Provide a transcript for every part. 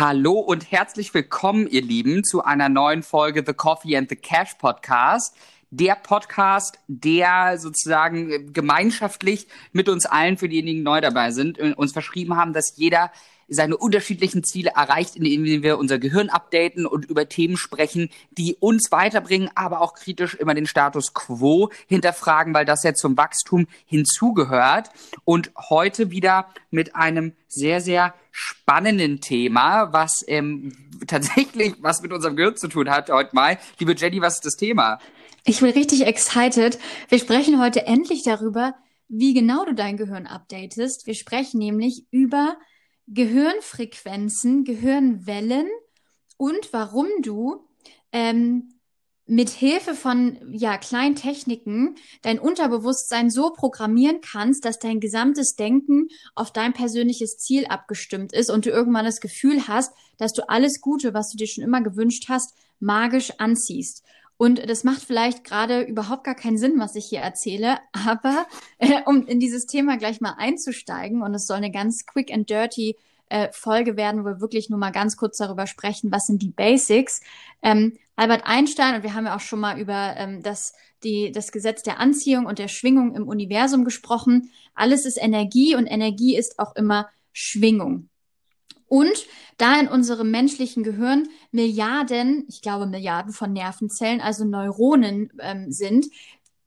Hallo und herzlich willkommen, ihr Lieben, zu einer neuen Folge The Coffee and the Cash Podcast. Der Podcast, der sozusagen gemeinschaftlich mit uns allen, für diejenigen, die neu dabei sind, uns verschrieben haben, dass jeder seine unterschiedlichen Ziele erreicht, indem wir unser Gehirn updaten und über Themen sprechen, die uns weiterbringen, aber auch kritisch immer den Status quo hinterfragen, weil das ja zum Wachstum hinzugehört. Und heute wieder mit einem sehr, sehr spannenden Thema, was ähm, tatsächlich was mit unserem Gehirn zu tun hat heute mal. Liebe Jenny, was ist das Thema? Ich bin richtig excited. Wir sprechen heute endlich darüber, wie genau du dein Gehirn updatest. Wir sprechen nämlich über Gehirnfrequenzen, Gehirnwellen und warum du ähm, mit Hilfe von ja kleinen Techniken dein Unterbewusstsein so programmieren kannst, dass dein gesamtes Denken auf dein persönliches Ziel abgestimmt ist und du irgendwann das Gefühl hast, dass du alles Gute, was du dir schon immer gewünscht hast, magisch anziehst. Und das macht vielleicht gerade überhaupt gar keinen Sinn, was ich hier erzähle, aber äh, um in dieses Thema gleich mal einzusteigen und es soll eine ganz quick and dirty äh, Folge werden, wo wir wirklich nur mal ganz kurz darüber sprechen, was sind die Basics. Ähm, Albert Einstein, und wir haben ja auch schon mal über ähm, das, die, das Gesetz der Anziehung und der Schwingung im Universum gesprochen. Alles ist Energie und Energie ist auch immer Schwingung. Und da in unserem menschlichen Gehirn Milliarden, ich glaube Milliarden von Nervenzellen, also Neuronen ähm, sind,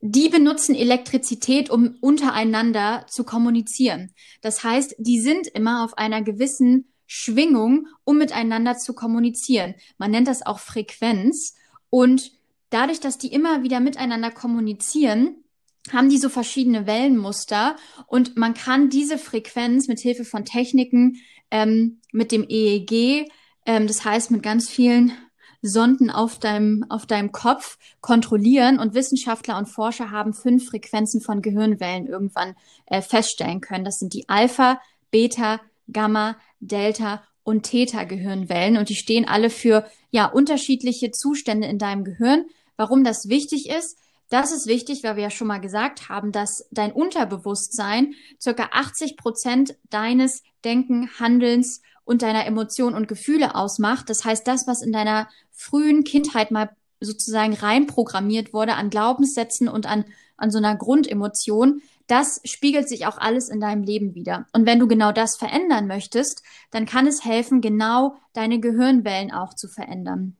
die benutzen Elektrizität, um untereinander zu kommunizieren. Das heißt, die sind immer auf einer gewissen Schwingung, um miteinander zu kommunizieren. Man nennt das auch Frequenz. Und dadurch, dass die immer wieder miteinander kommunizieren, haben die so verschiedene Wellenmuster und man kann diese Frequenz mit Hilfe von Techniken ähm, mit dem EEG, ähm, das heißt mit ganz vielen Sonden auf deinem, auf deinem Kopf kontrollieren und Wissenschaftler und Forscher haben fünf Frequenzen von Gehirnwellen irgendwann äh, feststellen können. Das sind die Alpha, Beta, Gamma, Delta und Theta-Gehirnwellen und die stehen alle für ja unterschiedliche Zustände in deinem Gehirn. Warum das wichtig ist? Das ist wichtig, weil wir ja schon mal gesagt haben, dass dein Unterbewusstsein circa 80 Prozent deines Denken, Handelns und deiner Emotionen und Gefühle ausmacht. Das heißt, das, was in deiner frühen Kindheit mal sozusagen reinprogrammiert wurde an Glaubenssätzen und an, an so einer Grundemotion, das spiegelt sich auch alles in deinem Leben wieder. Und wenn du genau das verändern möchtest, dann kann es helfen, genau deine Gehirnwellen auch zu verändern.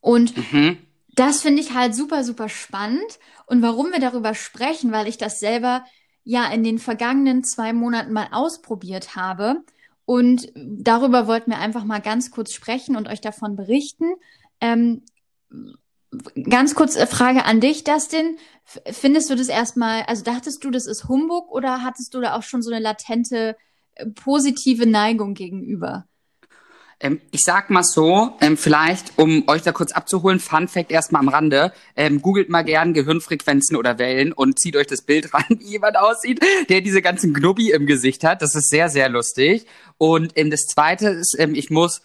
Und mhm. Das finde ich halt super, super spannend. Und warum wir darüber sprechen, weil ich das selber ja in den vergangenen zwei Monaten mal ausprobiert habe, und darüber wollten wir einfach mal ganz kurz sprechen und euch davon berichten. Ähm, ganz kurz äh, Frage an dich, Dustin. Findest du das erstmal, also dachtest du, das ist Humbug oder hattest du da auch schon so eine latente äh, positive Neigung gegenüber? Ähm, ich sag mal so, ähm, vielleicht, um euch da kurz abzuholen, Fun Fact erstmal am Rande. Ähm, googelt mal gern Gehirnfrequenzen oder Wellen und zieht euch das Bild ran, wie jemand aussieht, der diese ganzen Knubbi im Gesicht hat. Das ist sehr, sehr lustig. Und ähm, das zweite ist, ähm, ich muss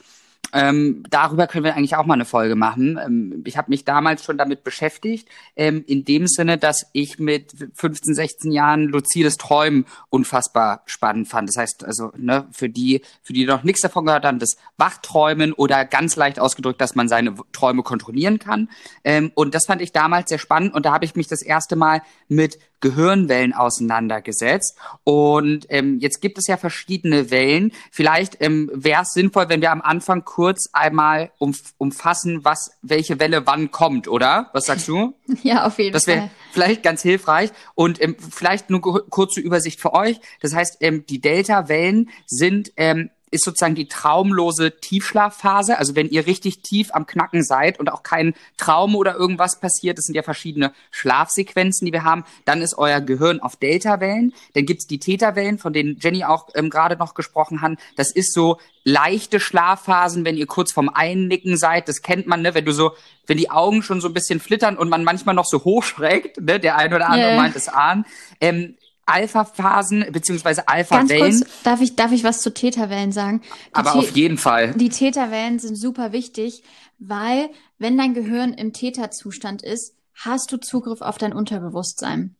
ähm, darüber können wir eigentlich auch mal eine Folge machen. Ähm, ich habe mich damals schon damit beschäftigt, ähm, in dem Sinne, dass ich mit 15, 16 Jahren luzides Träumen unfassbar spannend fand. Das heißt also, ne, für die, für die noch nichts davon gehört haben, das Wachträumen oder ganz leicht ausgedrückt, dass man seine Träume kontrollieren kann. Ähm, und das fand ich damals sehr spannend und da habe ich mich das erste Mal mit Gehirnwellen auseinandergesetzt. Und ähm, jetzt gibt es ja verschiedene Wellen. Vielleicht ähm, wäre es sinnvoll, wenn wir am Anfang kurz einmal umf umfassen, was welche Welle wann kommt, oder? Was sagst du? Ja, auf jeden das Fall. Das wäre vielleicht ganz hilfreich. Und ähm, vielleicht nur kurze Übersicht für euch. Das heißt, ähm, die Delta-Wellen sind ähm, ist sozusagen die traumlose Tiefschlafphase. Also wenn ihr richtig tief am Knacken seid und auch kein Traum oder irgendwas passiert, das sind ja verschiedene Schlafsequenzen, die wir haben, dann ist euer Gehirn auf Delta-Wellen. Dann gibt's die Theta-Wellen, von denen Jenny auch ähm, gerade noch gesprochen hat. Das ist so leichte Schlafphasen, wenn ihr kurz vorm Einnicken seid. Das kennt man, ne? wenn du so, wenn die Augen schon so ein bisschen flittern und man manchmal noch so hochschreckt, ne? der eine oder andere yeah. meint es an. Ähm, Alpha-Phasen beziehungsweise Alpha-Wellen. Darf ich, darf ich was zu Theta-Wellen sagen? Die Aber auf jeden Fall. Die Theta-Wellen sind super wichtig, weil wenn dein Gehirn im Theta-Zustand ist, hast du Zugriff auf dein Unterbewusstsein.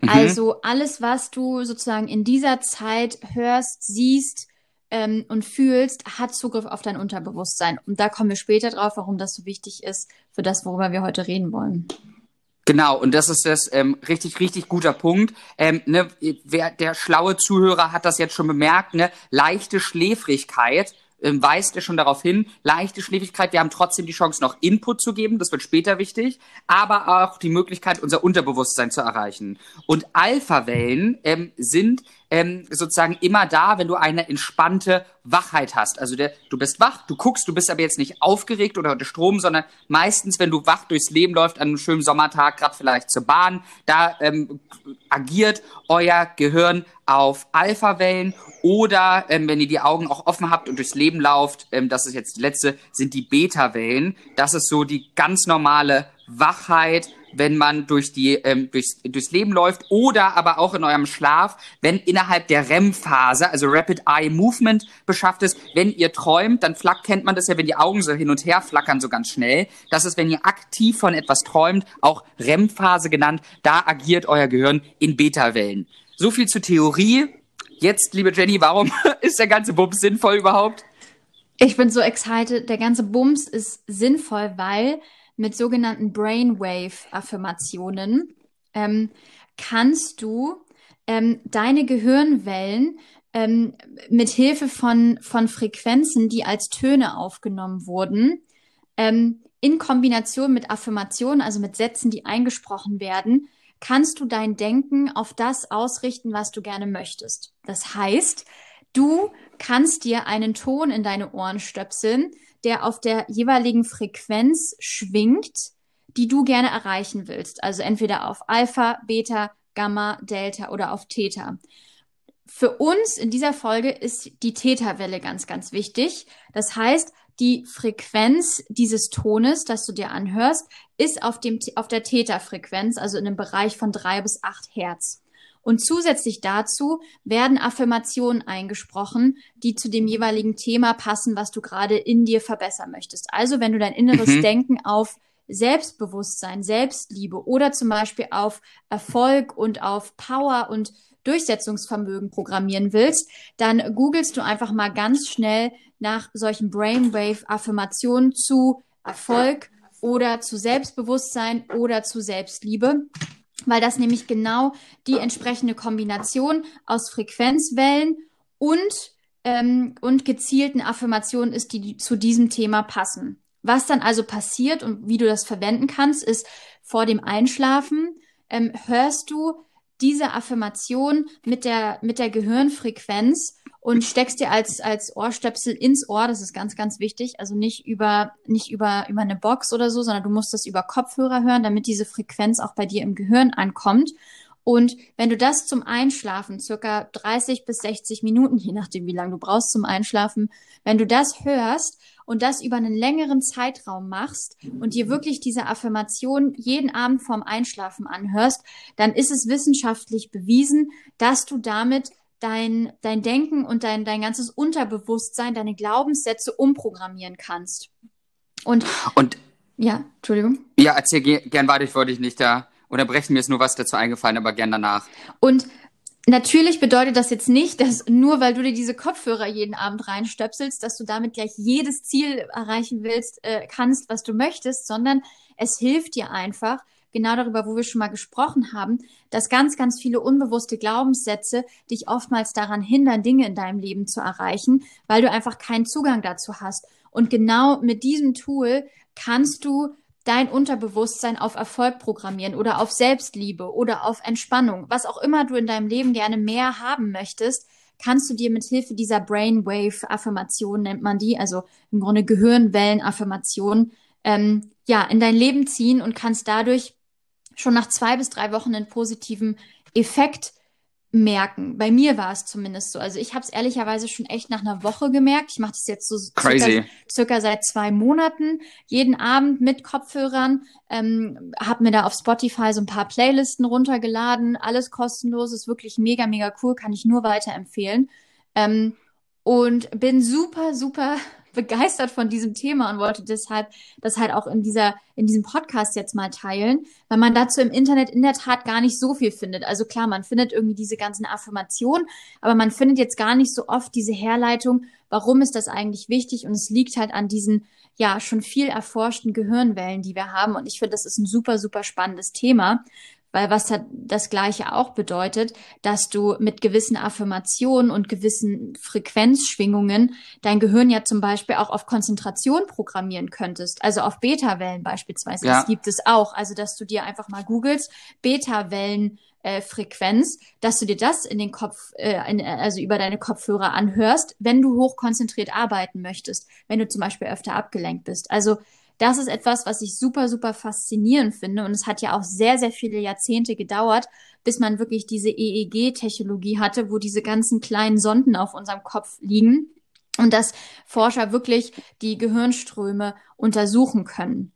Mhm. Also alles, was du sozusagen in dieser Zeit hörst, siehst, ähm, und fühlst, hat Zugriff auf dein Unterbewusstsein. Und da kommen wir später drauf, warum das so wichtig ist für das, worüber wir heute reden wollen. Genau, und das ist das ähm, richtig, richtig guter Punkt. Ähm, ne, wer, der schlaue Zuhörer hat das jetzt schon bemerkt, ne? Leichte Schläfrigkeit ähm, weist er schon darauf hin, leichte Schläfrigkeit, wir haben trotzdem die Chance, noch Input zu geben, das wird später wichtig, aber auch die Möglichkeit, unser Unterbewusstsein zu erreichen. Und Alpha-Wellen ähm, sind ähm, sozusagen immer da, wenn du eine entspannte Wachheit hast. Also der, du bist wach, du guckst, du bist aber jetzt nicht aufgeregt oder unter Strom, sondern meistens, wenn du wach durchs Leben läufst, an einem schönen Sommertag, gerade vielleicht zur Bahn, da ähm, agiert euer Gehirn auf Alpha-Wellen oder ähm, wenn ihr die Augen auch offen habt und durchs Leben lauft, ähm, das ist jetzt die letzte, sind die Beta-Wellen. Das ist so die ganz normale Wachheit, wenn man durch die ähm, durchs, durchs Leben läuft oder aber auch in eurem Schlaf, wenn innerhalb der REM-Phase, also Rapid Eye Movement beschafft ist, wenn ihr träumt, dann flack kennt man das ja, wenn die Augen so hin und her flackern so ganz schnell. Das ist, wenn ihr aktiv von etwas träumt, auch REM-Phase genannt, da agiert euer Gehirn in Beta-Wellen. So viel zur Theorie. Jetzt, liebe Jenny, warum ist der ganze Bums sinnvoll überhaupt? Ich bin so excited. Der ganze Bums ist sinnvoll, weil mit sogenannten Brainwave-Affirmationen ähm, kannst du ähm, deine Gehirnwellen ähm, mit Hilfe von, von Frequenzen, die als Töne aufgenommen wurden, ähm, in Kombination mit Affirmationen, also mit Sätzen, die eingesprochen werden, kannst du dein Denken auf das ausrichten, was du gerne möchtest. Das heißt, du kannst dir einen Ton in deine Ohren stöpseln, der auf der jeweiligen Frequenz schwingt, die du gerne erreichen willst. Also entweder auf Alpha, Beta, Gamma, Delta oder auf Theta. Für uns in dieser Folge ist die Theta-Welle ganz, ganz wichtig. Das heißt, die Frequenz dieses Tones, das du dir anhörst, ist auf, dem, auf der Theta-Frequenz, also in einem Bereich von drei bis acht Hertz. Und zusätzlich dazu werden Affirmationen eingesprochen, die zu dem jeweiligen Thema passen, was du gerade in dir verbessern möchtest. Also wenn du dein inneres mhm. Denken auf Selbstbewusstsein, Selbstliebe oder zum Beispiel auf Erfolg und auf Power und Durchsetzungsvermögen programmieren willst, dann googelst du einfach mal ganz schnell nach solchen Brainwave-Affirmationen zu Erfolg oder zu Selbstbewusstsein oder zu Selbstliebe weil das nämlich genau die entsprechende Kombination aus Frequenzwellen und, ähm, und gezielten Affirmationen ist, die, zu diesem Thema passen. Was dann also passiert und wie du das verwenden kannst, ist vor dem Einschlafen ähm, hörst du diese Affirmation mit der, mit der Gehirnfrequenz und steckst dir als, als Ohrstöpsel ins Ohr. Das ist ganz, ganz wichtig. Also nicht über, nicht über, über eine Box oder so, sondern du musst das über Kopfhörer hören, damit diese Frequenz auch bei dir im Gehirn ankommt. Und wenn du das zum Einschlafen, circa 30 bis 60 Minuten, je nachdem, wie lange du brauchst zum Einschlafen, wenn du das hörst und das über einen längeren Zeitraum machst und dir wirklich diese Affirmation jeden Abend vorm Einschlafen anhörst, dann ist es wissenschaftlich bewiesen, dass du damit dein, dein Denken und dein, dein ganzes Unterbewusstsein, deine Glaubenssätze umprogrammieren kannst. Und, und ja, Entschuldigung. Ja, erzähl gern weiter, ich wollte dich nicht da unterbrechen, mir ist nur was dazu eingefallen, aber gern danach. Und Natürlich bedeutet das jetzt nicht, dass nur weil du dir diese Kopfhörer jeden Abend reinstöpselst, dass du damit gleich jedes Ziel erreichen willst, äh, kannst, was du möchtest, sondern es hilft dir einfach, genau darüber, wo wir schon mal gesprochen haben, dass ganz, ganz viele unbewusste Glaubenssätze dich oftmals daran hindern, Dinge in deinem Leben zu erreichen, weil du einfach keinen Zugang dazu hast. Und genau mit diesem Tool kannst du dein Unterbewusstsein auf Erfolg programmieren oder auf Selbstliebe oder auf Entspannung, was auch immer du in deinem Leben gerne mehr haben möchtest, kannst du dir mit Hilfe dieser Brainwave-Affirmation nennt man die, also im Grunde Gehirnwellen-Affirmation, ähm, ja, in dein Leben ziehen und kannst dadurch schon nach zwei bis drei Wochen einen positiven Effekt merken. Bei mir war es zumindest so. Also ich habe es ehrlicherweise schon echt nach einer Woche gemerkt. Ich mache das jetzt so circa, circa, seit zwei Monaten, jeden Abend mit Kopfhörern. Ähm, habe mir da auf Spotify so ein paar Playlisten runtergeladen. Alles kostenlos, ist wirklich mega, mega cool, kann ich nur weiterempfehlen. Ähm, und bin super, super begeistert von diesem Thema und wollte deshalb das halt auch in dieser, in diesem Podcast jetzt mal teilen, weil man dazu im Internet in der Tat gar nicht so viel findet. Also klar, man findet irgendwie diese ganzen Affirmationen, aber man findet jetzt gar nicht so oft diese Herleitung, warum ist das eigentlich wichtig? Und es liegt halt an diesen, ja, schon viel erforschten Gehirnwellen, die wir haben. Und ich finde, das ist ein super, super spannendes Thema weil was hat das Gleiche auch bedeutet, dass du mit gewissen Affirmationen und gewissen Frequenzschwingungen dein Gehirn ja zum Beispiel auch auf Konzentration programmieren könntest, also auf Beta-Wellen beispielsweise. Ja. Das gibt es auch. Also, dass du dir einfach mal googelst, Beta-Wellen äh, Frequenz, dass du dir das in den Kopf, äh, in, also über deine Kopfhörer anhörst, wenn du hochkonzentriert arbeiten möchtest, wenn du zum Beispiel öfter abgelenkt bist. Also das ist etwas, was ich super, super faszinierend finde. Und es hat ja auch sehr, sehr viele Jahrzehnte gedauert, bis man wirklich diese EEG-Technologie hatte, wo diese ganzen kleinen Sonden auf unserem Kopf liegen und dass Forscher wirklich die Gehirnströme untersuchen können.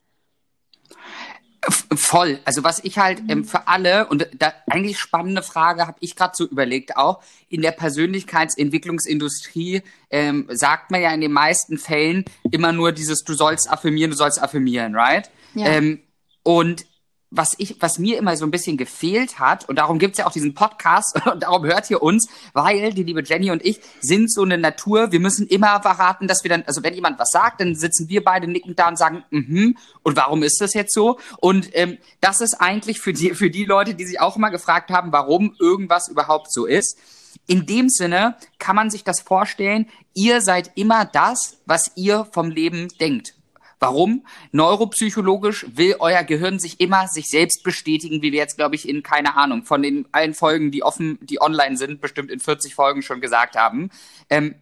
Voll. Also was ich halt ähm, für alle und da eigentlich spannende Frage habe ich gerade so überlegt auch in der Persönlichkeitsentwicklungsindustrie ähm, sagt man ja in den meisten Fällen immer nur dieses du sollst affirmieren, du sollst affirmieren, right? Ja. Ähm, und was ich, was mir immer so ein bisschen gefehlt hat, und darum gibt's ja auch diesen Podcast und darum hört ihr uns, weil die liebe Jenny und ich sind so eine Natur, wir müssen immer verraten, dass wir dann, also wenn jemand was sagt, dann sitzen wir beide nickend da und sagen, mhm, und warum ist das jetzt so? Und ähm, das ist eigentlich für die, für die Leute, die sich auch immer gefragt haben, warum irgendwas überhaupt so ist. In dem Sinne kann man sich das vorstellen, ihr seid immer das, was ihr vom Leben denkt. Warum? Neuropsychologisch will euer Gehirn sich immer sich selbst bestätigen, wie wir jetzt, glaube ich, in, keine Ahnung, von den allen Folgen, die offen, die online sind, bestimmt in 40 Folgen schon gesagt haben. Ähm,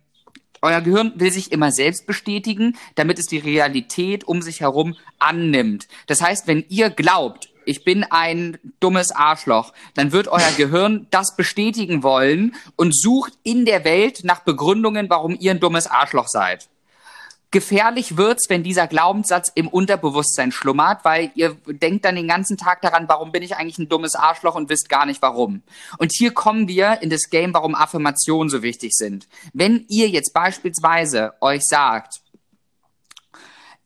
euer Gehirn will sich immer selbst bestätigen, damit es die Realität um sich herum annimmt. Das heißt, wenn ihr glaubt, ich bin ein dummes Arschloch, dann wird euer Gehirn das bestätigen wollen und sucht in der Welt nach Begründungen, warum ihr ein dummes Arschloch seid. Gefährlich wird's, wenn dieser Glaubenssatz im Unterbewusstsein schlummert, weil ihr denkt dann den ganzen Tag daran, warum bin ich eigentlich ein dummes Arschloch und wisst gar nicht warum. Und hier kommen wir in das Game, warum Affirmationen so wichtig sind. Wenn ihr jetzt beispielsweise euch sagt,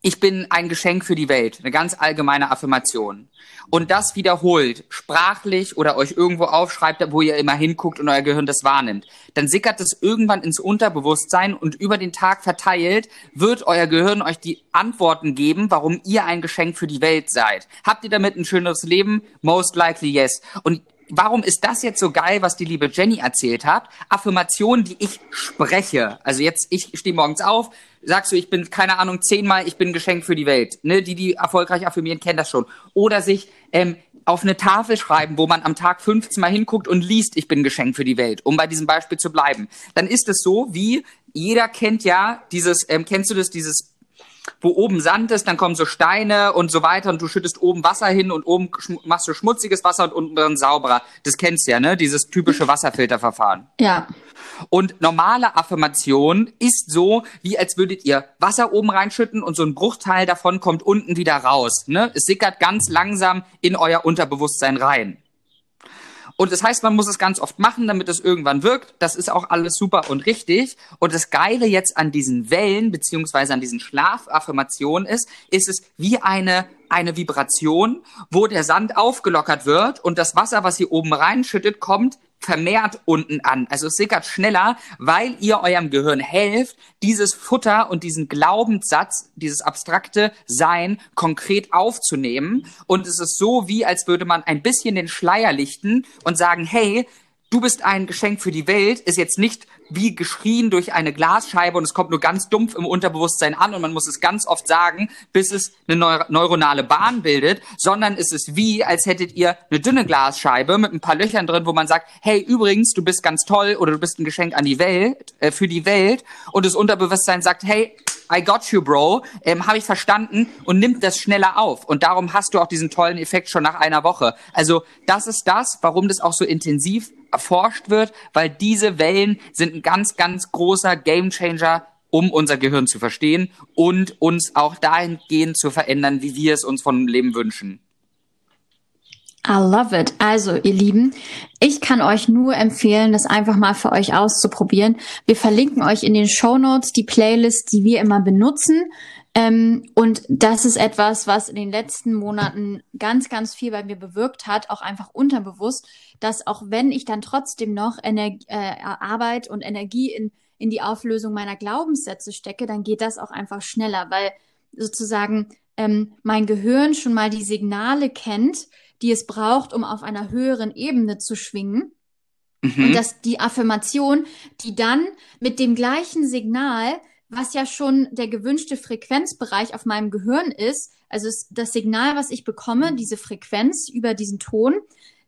ich bin ein Geschenk für die Welt, eine ganz allgemeine Affirmation. Und das wiederholt, sprachlich oder euch irgendwo aufschreibt, wo ihr immer hinguckt und euer Gehirn das wahrnimmt. Dann sickert es irgendwann ins Unterbewusstsein und über den Tag verteilt wird euer Gehirn euch die Antworten geben, warum ihr ein Geschenk für die Welt seid. Habt ihr damit ein schöneres Leben? Most likely yes. Und warum ist das jetzt so geil, was die liebe Jenny erzählt hat? Affirmationen, die ich spreche. Also jetzt, ich stehe morgens auf, sagst du, ich bin, keine Ahnung, zehnmal, ich bin ein Geschenk für die Welt. Ne? Die, die erfolgreich affirmieren, kennen das schon. Oder sich ähm, auf eine Tafel schreiben, wo man am Tag 15 Mal hinguckt und liest, ich bin ein Geschenk für die Welt, um bei diesem Beispiel zu bleiben. Dann ist es so, wie jeder kennt ja dieses, ähm, kennst du das, dieses wo oben Sand ist, dann kommen so Steine und so weiter und du schüttest oben Wasser hin und oben machst du schmutziges Wasser und unten dann sauberer. Das kennst du ja, ne? Dieses typische Wasserfilterverfahren. Ja. Und normale Affirmation ist so, wie als würdet ihr Wasser oben reinschütten und so ein Bruchteil davon kommt unten wieder raus. Ne? Es sickert ganz langsam in euer Unterbewusstsein rein. Und das heißt, man muss es ganz oft machen, damit es irgendwann wirkt. Das ist auch alles super und richtig. Und das Geile jetzt an diesen Wellen beziehungsweise an diesen Schlafaffirmationen ist, ist es wie eine eine Vibration, wo der Sand aufgelockert wird und das Wasser, was hier oben reinschüttet, kommt vermehrt unten an. Also es sickert schneller, weil ihr eurem Gehirn helft, dieses Futter und diesen Glaubenssatz, dieses abstrakte Sein konkret aufzunehmen. Und es ist so, wie als würde man ein bisschen den Schleier lichten und sagen, hey, du bist ein Geschenk für die Welt, ist jetzt nicht wie geschrien durch eine Glasscheibe und es kommt nur ganz dumpf im Unterbewusstsein an und man muss es ganz oft sagen, bis es eine neur neuronale Bahn bildet, sondern es ist wie, als hättet ihr eine dünne Glasscheibe mit ein paar Löchern drin, wo man sagt, hey, übrigens, du bist ganz toll oder du bist ein Geschenk an die Welt, äh, für die Welt und das Unterbewusstsein sagt, hey, I got you, Bro, ähm, habe ich verstanden und nimmt das schneller auf. Und darum hast du auch diesen tollen Effekt schon nach einer Woche. Also das ist das, warum das auch so intensiv erforscht wird, weil diese Wellen sind ein ganz, ganz großer Gamechanger, um unser Gehirn zu verstehen und uns auch dahingehend zu verändern, wie wir es uns vom Leben wünschen. I love it. Also, ihr Lieben, ich kann euch nur empfehlen, das einfach mal für euch auszuprobieren. Wir verlinken euch in den Show Notes die Playlist, die wir immer benutzen. Ähm, und das ist etwas, was in den letzten Monaten ganz, ganz viel bei mir bewirkt hat, auch einfach unterbewusst, dass auch wenn ich dann trotzdem noch Ener äh, Arbeit und Energie in, in die Auflösung meiner Glaubenssätze stecke, dann geht das auch einfach schneller, weil sozusagen ähm, mein Gehirn schon mal die Signale kennt, die es braucht, um auf einer höheren Ebene zu schwingen. Mhm. Und dass die Affirmation, die dann mit dem gleichen Signal, was ja schon der gewünschte Frequenzbereich auf meinem Gehirn ist, also das Signal, was ich bekomme, diese Frequenz über diesen Ton,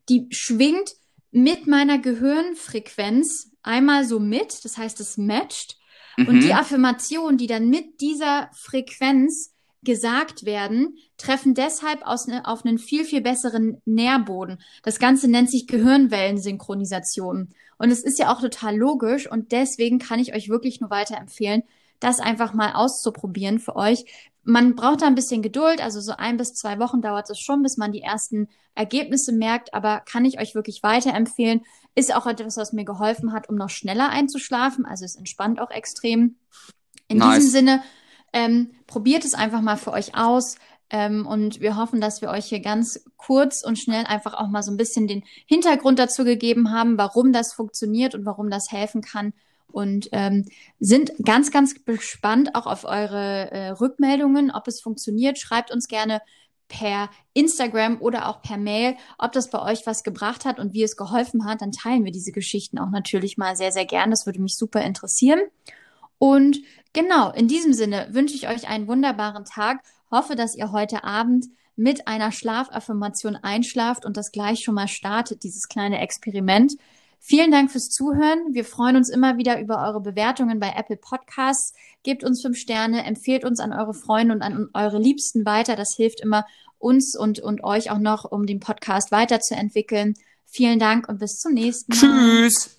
die schwingt mit meiner Gehirnfrequenz einmal so mit, das heißt, es matcht. Mhm. Und die Affirmation, die dann mit dieser Frequenz gesagt werden, treffen deshalb aus, ne, auf einen viel, viel besseren Nährboden. Das Ganze nennt sich Gehirnwellensynchronisation. Und es ist ja auch total logisch und deswegen kann ich euch wirklich nur weiterempfehlen, das einfach mal auszuprobieren für euch. Man braucht da ein bisschen Geduld, also so ein bis zwei Wochen dauert es schon, bis man die ersten Ergebnisse merkt, aber kann ich euch wirklich weiterempfehlen. Ist auch etwas, was mir geholfen hat, um noch schneller einzuschlafen. Also es entspannt auch extrem. In nice. diesem Sinne ähm, probiert es einfach mal für euch aus. Ähm, und wir hoffen, dass wir euch hier ganz kurz und schnell einfach auch mal so ein bisschen den Hintergrund dazu gegeben haben, warum das funktioniert und warum das helfen kann. Und ähm, sind ganz, ganz gespannt auch auf eure äh, Rückmeldungen, ob es funktioniert. Schreibt uns gerne per Instagram oder auch per Mail, ob das bei euch was gebracht hat und wie es geholfen hat. Dann teilen wir diese Geschichten auch natürlich mal sehr, sehr gern. Das würde mich super interessieren. Und genau, in diesem Sinne wünsche ich euch einen wunderbaren Tag. Hoffe, dass ihr heute Abend mit einer Schlafaffirmation einschlaft und das gleich schon mal startet, dieses kleine Experiment. Vielen Dank fürs Zuhören. Wir freuen uns immer wieder über eure Bewertungen bei Apple Podcasts. Gebt uns fünf Sterne, empfehlt uns an eure Freunde und an eure Liebsten weiter. Das hilft immer uns und, und euch auch noch, um den Podcast weiterzuentwickeln. Vielen Dank und bis zum nächsten Mal. Tschüss.